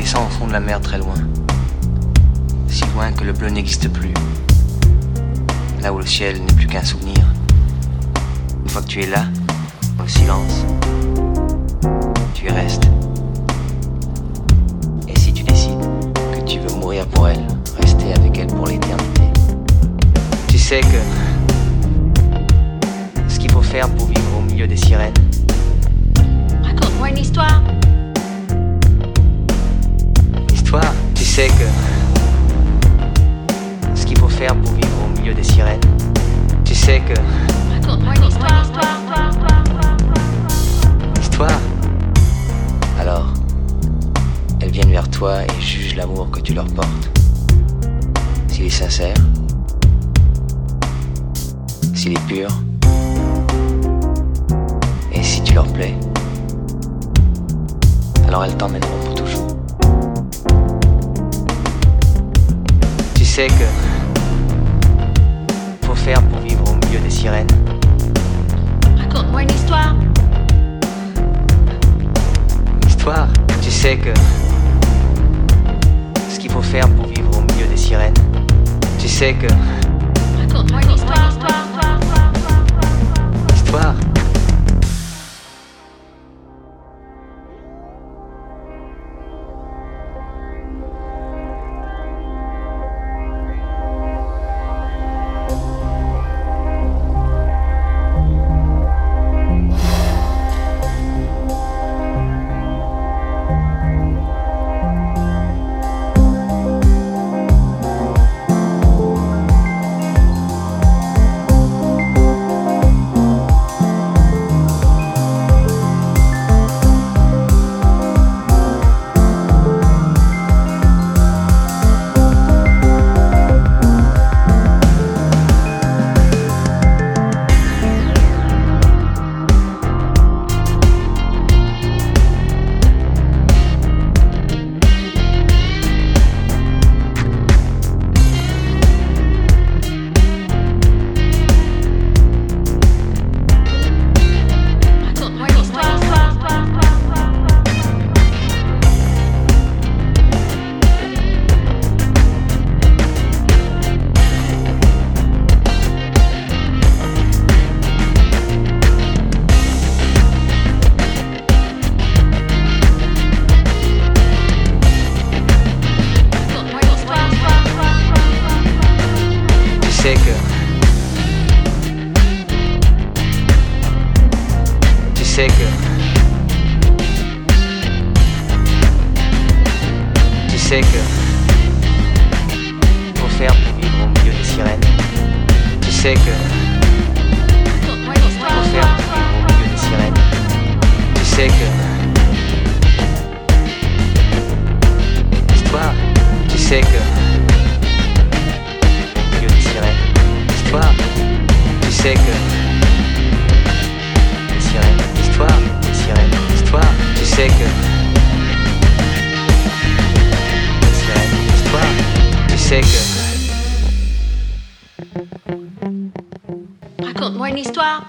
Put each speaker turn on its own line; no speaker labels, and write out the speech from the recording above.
de la mer très loin. Si loin que le bleu n'existe plus. Là où le ciel n'est plus qu'un souvenir. Une fois que tu es là, dans le silence, tu y restes. Et si tu décides que tu veux mourir pour elle, rester avec elle pour l'éternité, tu sais que ce qu'il faut faire pour vivre au milieu des sirènes,
Raconte-moi une histoire.
L'histoire, tu sais que ce qu'il faut faire pour vivre au milieu des sirènes, tu sais que
Raconte-moi une histoire.
l'histoire, alors elles viennent vers toi et jugent l'amour que tu leur portes. S'il est sincère, s'il est pur, et si tu leur plais, alors elles t'emmèneront Tu sais que faut faire pour vivre au milieu des sirènes.
Raconte-moi une histoire.
L'histoire, tu sais que ce qu'il faut faire pour vivre au milieu des sirènes. Tu sais que que tu sais que faut faire pour vivre au milieu des sirènes. Tu sais que faut faire
histoire.
pour vivre au milieu des sirènes. Tu sais que l'histoire, tu sais que au milieu des sirènes. L'histoire, tu sais que
Raconte-moi une histoire.